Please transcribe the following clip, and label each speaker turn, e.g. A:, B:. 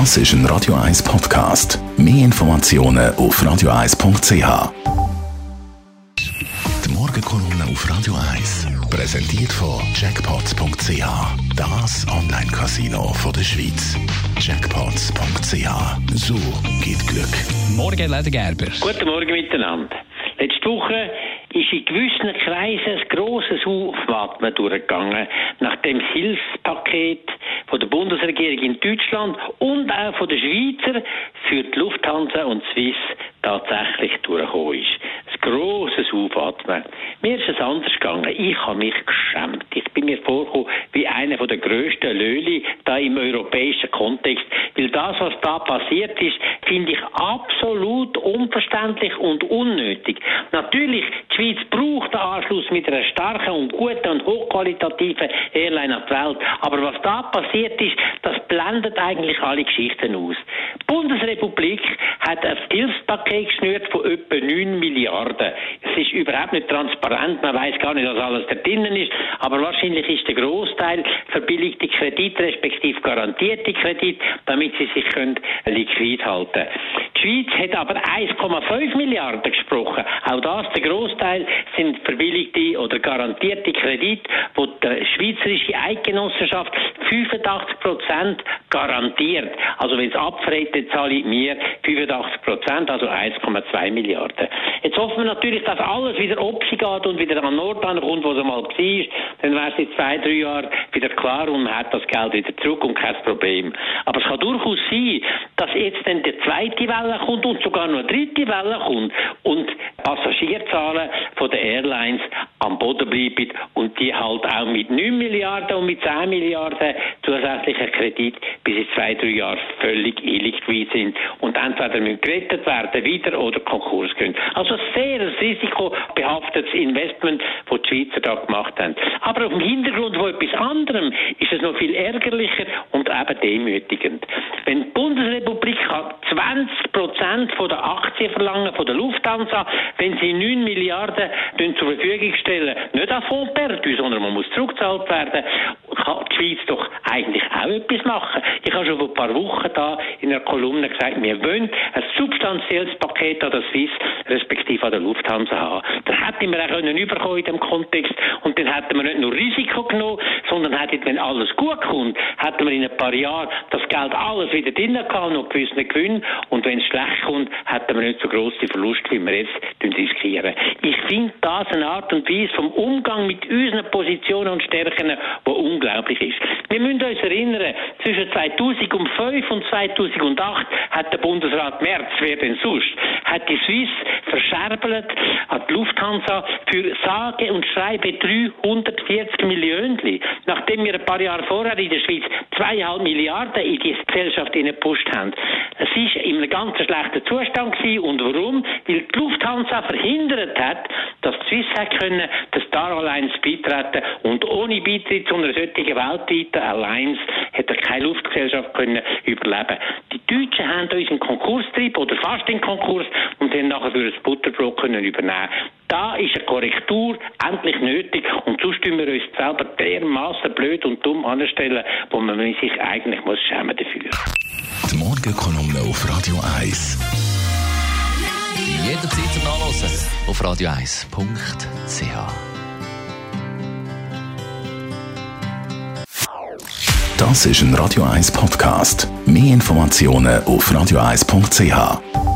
A: Das ist ein Radio 1 Podcast. Mehr Informationen auf radio1.ch. Die Morgenkolumne auf Radio 1 präsentiert von Jackpots.ch. Das Online-Casino der Schweiz. Jackpots.ch. So geht Glück.
B: Morgen, Leder Gerber.
C: Guten Morgen miteinander. Letzte Woche ist in gewissen Kreisen ein grosses Aufatmen durchgegangen, nachdem das Hilfspaket von der Bundesregierung in Deutschland und auch von den Schweizer für die Lufthansa und Swiss tatsächlich durchgekommen ist. Ein grosses Aufatmen. Mir ist es anders gegangen. Ich habe mich geschämt. Ich bin mir vorgekommen wie einer der grössten Löli da im europäischen Kontext. Weil das, was da passiert ist, finde ich absolut unverständlich und unnötig. Natürlich, die Schweiz braucht den Anschluss mit einer starken und guten und hochqualitativen Airline auf die Welt. Aber was da passiert ist, das blendet eigentlich alle Geschichten aus. Die Bundesrepublik hat ein Hilfspaket geschnürt von etwa 9 Milliarden. Es ist überhaupt nicht transparent, man weiß gar nicht, was alles da drinnen ist, aber wahrscheinlich ist der Großteil verbilligte Kredit, respektive garantierte Kredit, damit sie sich können liquid halten. Die Schweiz hat aber 1,5 Milliarden gesprochen. Auch das, der Großteil sind verbilligte oder garantierte Kredite, wo die Schweizerische Eidgenossenschaft 85 Prozent garantiert. Also wenn es dann zahle ich mir 85 Prozent, also 1,2 Milliarden. Jetzt hoffen wir natürlich, dass alles wieder geht und wieder an Ort kommt, wo es einmal war. Dann wäre es in zwei, drei Jahren wieder klar und man hat das Geld wieder zurück und kein Problem. Aber es kann durchaus sein, dass jetzt dann die zweite Welle kommt und sogar noch eine dritte Welle kommt und Passagierzahlen von den Airlines am Boden bleiben und die halt auch mit 9 Milliarden und mit 10 Milliarden zusätzlicher Kredit bis in zwei, drei Jahren völlig illiquid sind und entweder müssen gerettet werden wieder oder Konkurs gehen. Also sehr risikobehaftetes Investment, das die Schweizer da gemacht haben. Aber auf dem Hintergrund von etwas anderem ist es noch viel ärgerlicher und eben demütigend. Wenn die Bundesrepublik 20 Prozent der Aktien verlangen von der Lufthansa, wenn sie 9 Milliarden zur Verfügung stellen, nicht an Fonds perdu, sondern man muss zurückgezahlt werden, kann die Schweiz doch eigentlich auch etwas machen. Ich habe schon vor ein paar Wochen da in einer Kolumne gesagt, wir wollen ein substanzielles Paket an der Swiss, respektive an der Lufthansa haben. Das hätten wir auch können überkommen in dem Kontext und dann hätten wir nicht nur Risiko genommen, sondern hätten, wenn alles gut kommt, hätten wir in ein paar Jahren das Geld alles wieder drin gehabt, noch gewissen Gewinn und wenn es schlecht kommt, hätten wir nicht so grosse Verluste, wie wir jetzt riskieren. Ich finde das eine Art und Weise vom Umgang mit unseren Positionen und Stärken, die unglaublich ist. Wir müssen uns erinnern, zwischen 2005 und 2008 hat der Bundesrat Merz, wer denn sonst, hat die Swiss verscherbelt an die Lufthansa für sage und schreibe 340 Millionen. Nachdem wir ein paar Jahre vorher in der Schweiz zweieinhalb Milliarden in die Gesellschaft gepusht haben. Es war in einem ganz schlechten Zustand gewesen. Und warum? Weil die Lufthansa verhindert hat, dass die Swiss hat können, der Star Alliance beitreten und ohne Beitritt zu einer solchen weltweiten Alliance hätte keine Luftgesellschaft können überleben. Die Deutschen haben uns einen Konkurstrieb oder fast einen Konkurs und haben nachher für das Butterbrot können übernehmen. Da ist eine Korrektur endlich nötig und sonst tun wir uns selber dermaßen blöd und dumm anstellen, wo man sich eigentlich muss schämen dafür.
A: Die Morgenkolumne auf Radio 1.
B: Jederzeit zum Nachlesen auf radio1.ch.
A: Das ist ein Radio 1 Podcast. Mehr Informationen auf radio1.ch.